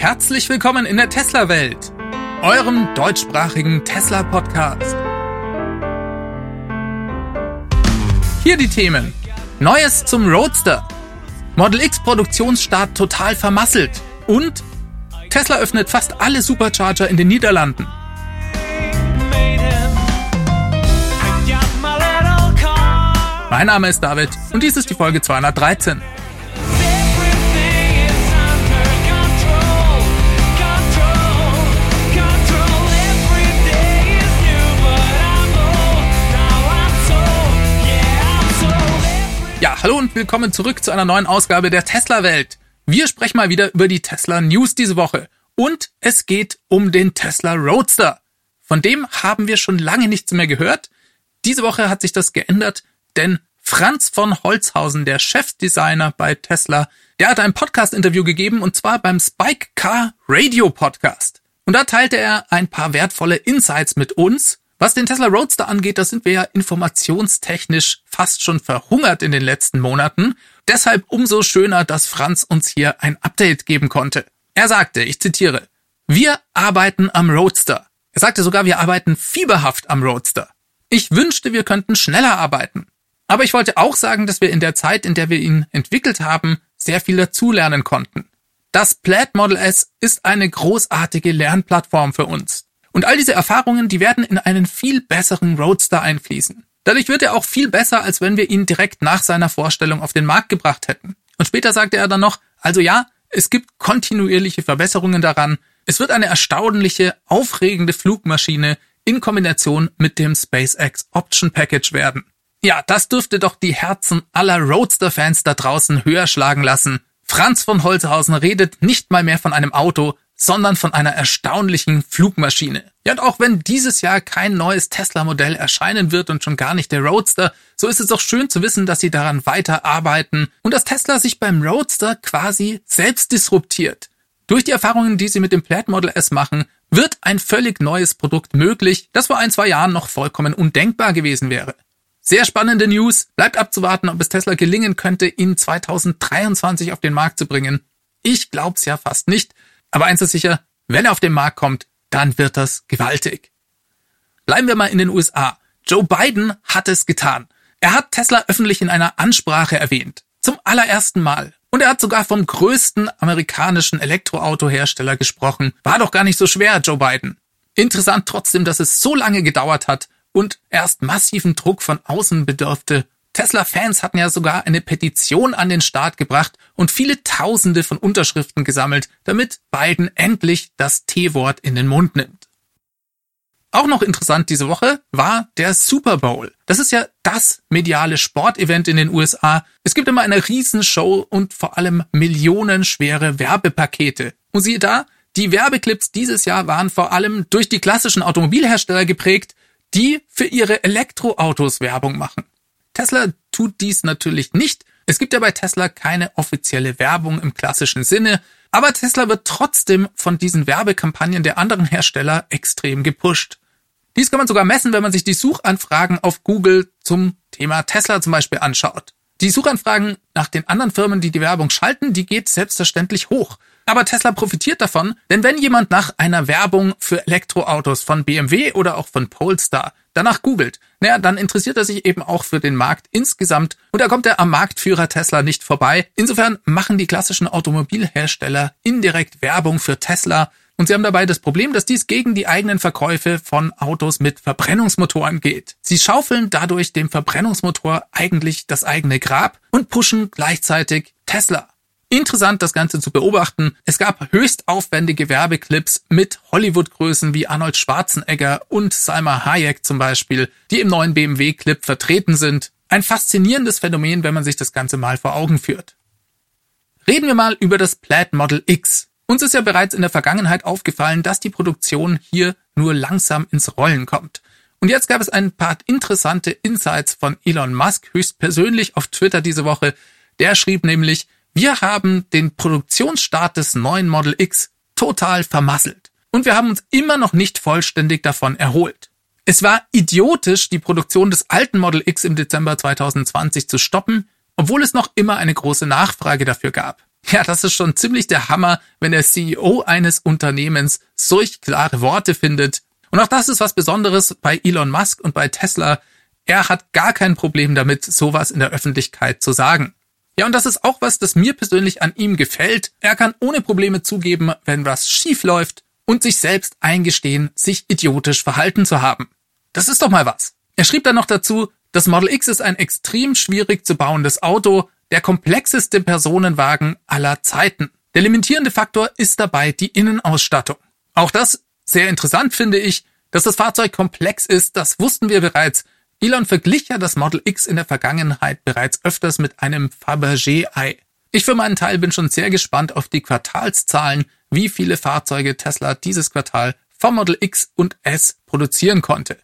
Herzlich willkommen in der Tesla-Welt, eurem deutschsprachigen Tesla-Podcast. Hier die Themen. Neues zum Roadster. Model X Produktionsstart total vermasselt. Und Tesla öffnet fast alle Supercharger in den Niederlanden. Mein Name ist David und dies ist die Folge 213. Ja, hallo und willkommen zurück zu einer neuen Ausgabe der Tesla-Welt. Wir sprechen mal wieder über die Tesla News diese Woche. Und es geht um den Tesla Roadster. Von dem haben wir schon lange nichts mehr gehört. Diese Woche hat sich das geändert, denn Franz von Holzhausen, der Chefdesigner bei Tesla, der hat ein Podcast-Interview gegeben und zwar beim Spike Car Radio Podcast. Und da teilte er ein paar wertvolle Insights mit uns was den Tesla Roadster angeht, da sind wir ja informationstechnisch fast schon verhungert in den letzten Monaten. Deshalb umso schöner, dass Franz uns hier ein Update geben konnte. Er sagte, ich zitiere, wir arbeiten am Roadster. Er sagte sogar, wir arbeiten fieberhaft am Roadster. Ich wünschte, wir könnten schneller arbeiten. Aber ich wollte auch sagen, dass wir in der Zeit, in der wir ihn entwickelt haben, sehr viel dazulernen konnten. Das Plaid Model S ist eine großartige Lernplattform für uns. Und all diese Erfahrungen, die werden in einen viel besseren Roadster einfließen. Dadurch wird er auch viel besser, als wenn wir ihn direkt nach seiner Vorstellung auf den Markt gebracht hätten. Und später sagte er dann noch, also ja, es gibt kontinuierliche Verbesserungen daran. Es wird eine erstaunliche, aufregende Flugmaschine in Kombination mit dem SpaceX Option Package werden. Ja, das dürfte doch die Herzen aller Roadster-Fans da draußen höher schlagen lassen. Franz von Holzhausen redet nicht mal mehr von einem Auto, sondern von einer erstaunlichen Flugmaschine. Ja, und auch wenn dieses Jahr kein neues Tesla-Modell erscheinen wird und schon gar nicht der Roadster, so ist es doch schön zu wissen, dass sie daran weiter arbeiten und dass Tesla sich beim Roadster quasi selbst disruptiert. Durch die Erfahrungen, die sie mit dem Plaid Model S machen, wird ein völlig neues Produkt möglich, das vor ein, zwei Jahren noch vollkommen undenkbar gewesen wäre. Sehr spannende News. Bleibt abzuwarten, ob es Tesla gelingen könnte, ihn 2023 auf den Markt zu bringen. Ich glaub's ja fast nicht. Aber eins ist sicher, wenn er auf den Markt kommt, dann wird das gewaltig. Bleiben wir mal in den USA. Joe Biden hat es getan. Er hat Tesla öffentlich in einer Ansprache erwähnt. Zum allerersten Mal. Und er hat sogar vom größten amerikanischen Elektroautohersteller gesprochen. War doch gar nicht so schwer, Joe Biden. Interessant trotzdem, dass es so lange gedauert hat und erst massiven Druck von außen bedurfte, Tesla-Fans hatten ja sogar eine Petition an den Start gebracht und viele Tausende von Unterschriften gesammelt, damit Biden endlich das T-Wort in den Mund nimmt. Auch noch interessant diese Woche war der Super Bowl. Das ist ja das mediale Sportevent in den USA. Es gibt immer eine Riesenshow und vor allem millionenschwere Werbepakete. Und siehe da, die Werbeclips dieses Jahr waren vor allem durch die klassischen Automobilhersteller geprägt, die für ihre Elektroautos Werbung machen. Tesla tut dies natürlich nicht. Es gibt ja bei Tesla keine offizielle Werbung im klassischen Sinne, aber Tesla wird trotzdem von diesen Werbekampagnen der anderen Hersteller extrem gepusht. Dies kann man sogar messen, wenn man sich die Suchanfragen auf Google zum Thema Tesla zum Beispiel anschaut. Die Suchanfragen nach den anderen Firmen, die die Werbung schalten, die geht selbstverständlich hoch. Aber Tesla profitiert davon, denn wenn jemand nach einer Werbung für Elektroautos von BMW oder auch von Polestar danach googelt, naja, dann interessiert er sich eben auch für den Markt insgesamt und da kommt er am Marktführer Tesla nicht vorbei. Insofern machen die klassischen Automobilhersteller indirekt Werbung für Tesla und sie haben dabei das Problem, dass dies gegen die eigenen Verkäufe von Autos mit Verbrennungsmotoren geht. Sie schaufeln dadurch dem Verbrennungsmotor eigentlich das eigene Grab und pushen gleichzeitig Tesla. Interessant, das Ganze zu beobachten. Es gab höchst aufwendige Werbeclips mit Hollywood-Größen wie Arnold Schwarzenegger und Salma Hayek zum Beispiel, die im neuen BMW-Clip vertreten sind. Ein faszinierendes Phänomen, wenn man sich das Ganze mal vor Augen führt. Reden wir mal über das Plaid Model X. Uns ist ja bereits in der Vergangenheit aufgefallen, dass die Produktion hier nur langsam ins Rollen kommt. Und jetzt gab es ein paar interessante Insights von Elon Musk höchstpersönlich auf Twitter diese Woche. Der schrieb nämlich, wir haben den Produktionsstart des neuen Model X total vermasselt. Und wir haben uns immer noch nicht vollständig davon erholt. Es war idiotisch, die Produktion des alten Model X im Dezember 2020 zu stoppen, obwohl es noch immer eine große Nachfrage dafür gab. Ja, das ist schon ziemlich der Hammer, wenn der CEO eines Unternehmens solch klare Worte findet. Und auch das ist was Besonderes bei Elon Musk und bei Tesla. Er hat gar kein Problem damit, sowas in der Öffentlichkeit zu sagen. Ja, und das ist auch was, das mir persönlich an ihm gefällt. Er kann ohne Probleme zugeben, wenn was schief läuft und sich selbst eingestehen, sich idiotisch verhalten zu haben. Das ist doch mal was. Er schrieb dann noch dazu, das Model X ist ein extrem schwierig zu bauendes Auto, der komplexeste Personenwagen aller Zeiten. Der limitierende Faktor ist dabei die Innenausstattung. Auch das sehr interessant finde ich, dass das Fahrzeug komplex ist, das wussten wir bereits. Elon verglich ja das Model X in der Vergangenheit bereits öfters mit einem Fabergé-Ei. Ich für meinen Teil bin schon sehr gespannt auf die Quartalszahlen, wie viele Fahrzeuge Tesla dieses Quartal vom Model X und S produzieren konnte.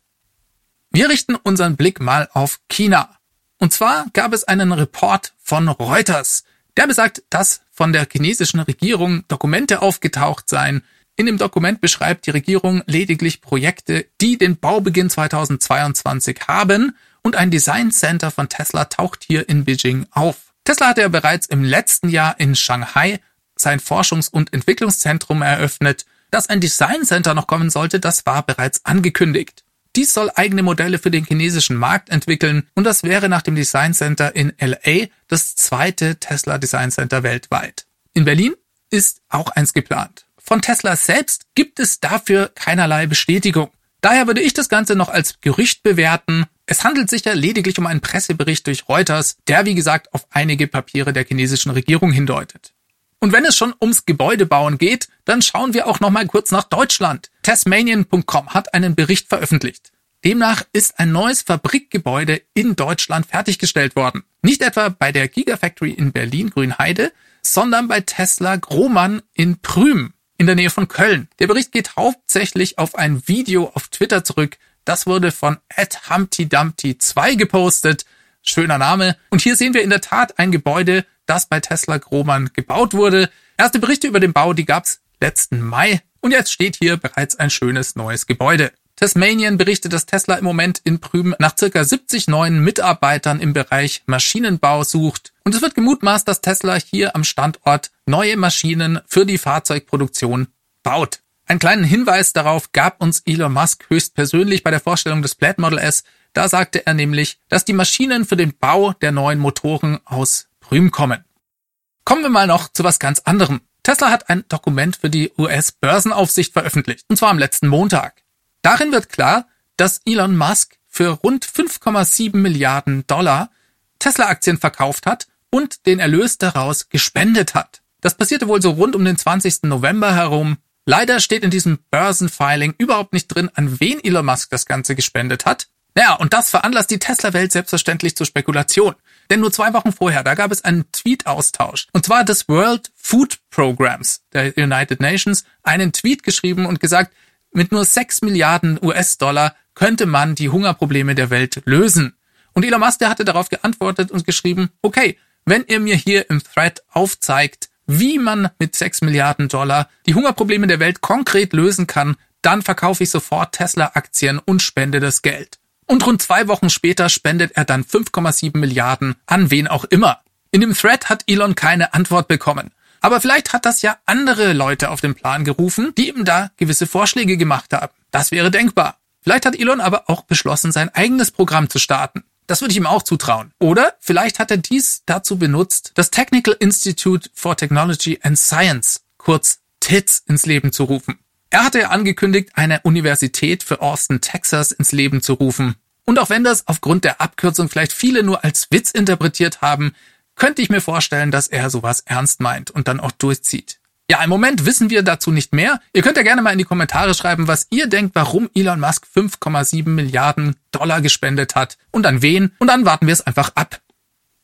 Wir richten unseren Blick mal auf China. Und zwar gab es einen Report von Reuters, der besagt, dass von der chinesischen Regierung Dokumente aufgetaucht seien. In dem Dokument beschreibt die Regierung lediglich Projekte, die den Baubeginn 2022 haben und ein Design Center von Tesla taucht hier in Beijing auf. Tesla hatte ja bereits im letzten Jahr in Shanghai sein Forschungs- und Entwicklungszentrum eröffnet. Dass ein Design Center noch kommen sollte, das war bereits angekündigt. Dies soll eigene Modelle für den chinesischen Markt entwickeln und das wäre nach dem Design Center in LA das zweite Tesla Design Center weltweit. In Berlin ist auch eins geplant. Von Tesla selbst gibt es dafür keinerlei Bestätigung. Daher würde ich das Ganze noch als Gerücht bewerten. Es handelt sich ja lediglich um einen Pressebericht durch Reuters, der wie gesagt auf einige Papiere der chinesischen Regierung hindeutet. Und wenn es schon ums Gebäudebauen geht, dann schauen wir auch noch mal kurz nach Deutschland. Tasmanian.com hat einen Bericht veröffentlicht. Demnach ist ein neues Fabrikgebäude in Deutschland fertiggestellt worden. Nicht etwa bei der Gigafactory in Berlin-Grünheide, sondern bei Tesla Grohmann in Prüm in der Nähe von Köln. Der Bericht geht hauptsächlich auf ein Video auf Twitter zurück. Das wurde von HumptyDumpty2 gepostet. Schöner Name. Und hier sehen wir in der Tat ein Gebäude, das bei Tesla Grohmann gebaut wurde. Erste Berichte über den Bau, die gab's letzten Mai. Und jetzt steht hier bereits ein schönes neues Gebäude. Tasmanian berichtet, dass Tesla im Moment in Prüm nach circa 70 neuen Mitarbeitern im Bereich Maschinenbau sucht. Und es wird gemutmaßt, dass Tesla hier am Standort neue Maschinen für die Fahrzeugproduktion baut. Einen kleinen Hinweis darauf gab uns Elon Musk höchstpersönlich bei der Vorstellung des Plaid Model S. Da sagte er nämlich, dass die Maschinen für den Bau der neuen Motoren aus Prüm kommen. Kommen wir mal noch zu was ganz anderem. Tesla hat ein Dokument für die US-Börsenaufsicht veröffentlicht, und zwar am letzten Montag. Darin wird klar, dass Elon Musk für rund 5,7 Milliarden Dollar Tesla-Aktien verkauft hat und den Erlös daraus gespendet hat. Das passierte wohl so rund um den 20. November herum. Leider steht in diesem Börsenfiling überhaupt nicht drin, an wen Elon Musk das Ganze gespendet hat. Naja, und das veranlasst die Tesla-Welt selbstverständlich zur Spekulation. Denn nur zwei Wochen vorher, da gab es einen Tweet-Austausch. Und zwar des World Food Programs der United Nations einen Tweet geschrieben und gesagt, mit nur 6 Milliarden US-Dollar könnte man die Hungerprobleme der Welt lösen. Und Elon Musk, der hatte darauf geantwortet und geschrieben, okay, wenn ihr mir hier im Thread aufzeigt, wie man mit 6 Milliarden Dollar die Hungerprobleme der Welt konkret lösen kann, dann verkaufe ich sofort Tesla-Aktien und spende das Geld. Und rund zwei Wochen später spendet er dann 5,7 Milliarden an wen auch immer. In dem Thread hat Elon keine Antwort bekommen. Aber vielleicht hat das ja andere Leute auf den Plan gerufen, die ihm da gewisse Vorschläge gemacht haben. Das wäre denkbar. Vielleicht hat Elon aber auch beschlossen, sein eigenes Programm zu starten. Das würde ich ihm auch zutrauen. Oder vielleicht hat er dies dazu benutzt, das Technical Institute for Technology and Science, kurz TITS, ins Leben zu rufen. Er hatte ja angekündigt, eine Universität für Austin, Texas ins Leben zu rufen. Und auch wenn das aufgrund der Abkürzung vielleicht viele nur als Witz interpretiert haben, könnte ich mir vorstellen, dass er sowas ernst meint und dann auch durchzieht. Ja, im Moment wissen wir dazu nicht mehr. Ihr könnt ja gerne mal in die Kommentare schreiben, was ihr denkt, warum Elon Musk 5,7 Milliarden Dollar gespendet hat und an wen. Und dann warten wir es einfach ab.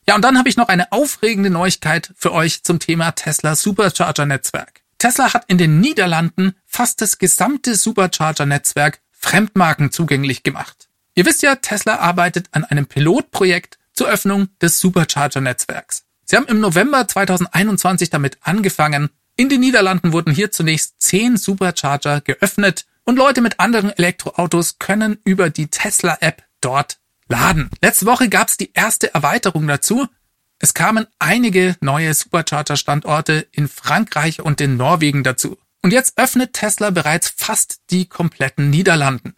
Ja, und dann habe ich noch eine aufregende Neuigkeit für euch zum Thema Tesla Supercharger Netzwerk. Tesla hat in den Niederlanden fast das gesamte Supercharger-Netzwerk Fremdmarken zugänglich gemacht. Ihr wisst ja, Tesla arbeitet an einem Pilotprojekt zur Öffnung des Supercharger-Netzwerks. Sie haben im November 2021 damit angefangen. In den Niederlanden wurden hier zunächst zehn Supercharger geöffnet und Leute mit anderen Elektroautos können über die Tesla-App dort laden. Letzte Woche gab es die erste Erweiterung dazu. Es kamen einige neue Supercharger-Standorte in Frankreich und in Norwegen dazu. Und jetzt öffnet Tesla bereits fast die kompletten Niederlanden.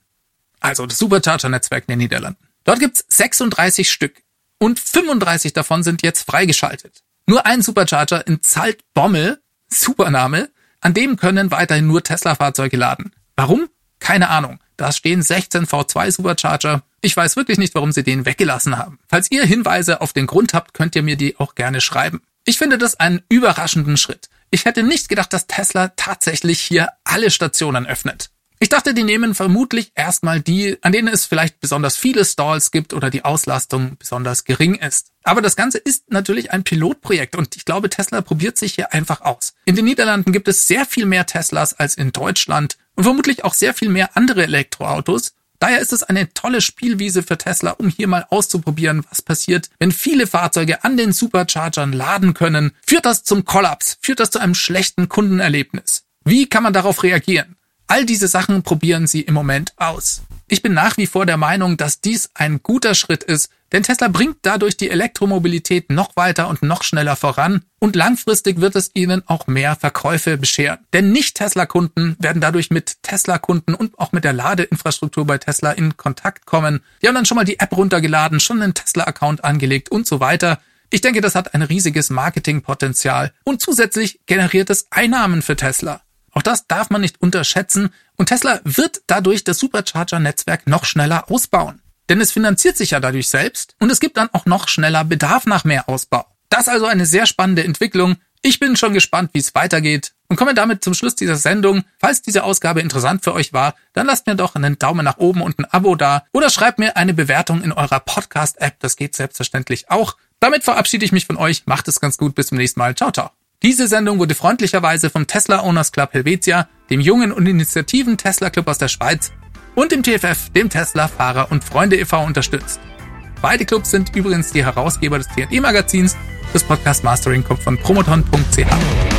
Also das Supercharger-Netzwerk in den Niederlanden. Dort gibt's 36 Stück und 35 davon sind jetzt freigeschaltet. Nur ein Supercharger in Zaltbommel, Supername, an dem können weiterhin nur Tesla-Fahrzeuge laden. Warum? Keine Ahnung. Da stehen 16 V2 Supercharger. Ich weiß wirklich nicht, warum sie den weggelassen haben. Falls ihr Hinweise auf den Grund habt, könnt ihr mir die auch gerne schreiben. Ich finde das einen überraschenden Schritt. Ich hätte nicht gedacht, dass Tesla tatsächlich hier alle Stationen öffnet. Ich dachte, die nehmen vermutlich erstmal die, an denen es vielleicht besonders viele Stalls gibt oder die Auslastung besonders gering ist. Aber das Ganze ist natürlich ein Pilotprojekt und ich glaube, Tesla probiert sich hier einfach aus. In den Niederlanden gibt es sehr viel mehr Teslas als in Deutschland und vermutlich auch sehr viel mehr andere Elektroautos. Daher ist es eine tolle Spielwiese für Tesla, um hier mal auszuprobieren, was passiert, wenn viele Fahrzeuge an den Superchargern laden können. Führt das zum Kollaps? Führt das zu einem schlechten Kundenerlebnis? Wie kann man darauf reagieren? All diese Sachen probieren sie im Moment aus. Ich bin nach wie vor der Meinung, dass dies ein guter Schritt ist, denn Tesla bringt dadurch die Elektromobilität noch weiter und noch schneller voran und langfristig wird es ihnen auch mehr Verkäufe bescheren. Denn Nicht-Tesla-Kunden werden dadurch mit Tesla-Kunden und auch mit der Ladeinfrastruktur bei Tesla in Kontakt kommen. Die haben dann schon mal die App runtergeladen, schon einen Tesla-Account angelegt und so weiter. Ich denke, das hat ein riesiges Marketingpotenzial und zusätzlich generiert es Einnahmen für Tesla. Auch das darf man nicht unterschätzen und Tesla wird dadurch das Supercharger-Netzwerk noch schneller ausbauen. Denn es finanziert sich ja dadurch selbst und es gibt dann auch noch schneller Bedarf nach mehr Ausbau. Das also eine sehr spannende Entwicklung. Ich bin schon gespannt, wie es weitergeht und komme damit zum Schluss dieser Sendung. Falls diese Ausgabe interessant für euch war, dann lasst mir doch einen Daumen nach oben und ein Abo da oder schreibt mir eine Bewertung in eurer Podcast-App. Das geht selbstverständlich auch. Damit verabschiede ich mich von euch. Macht es ganz gut. Bis zum nächsten Mal. Ciao, ciao. Diese Sendung wurde freundlicherweise vom Tesla Owners Club Helvetia, dem jungen und initiativen Tesla Club aus der Schweiz und dem TFF, dem Tesla Fahrer und Freunde e.V. unterstützt. Beide Clubs sind übrigens die Herausgeber des TNE Magazins. Das Podcast Mastering kommt von promoton.ch.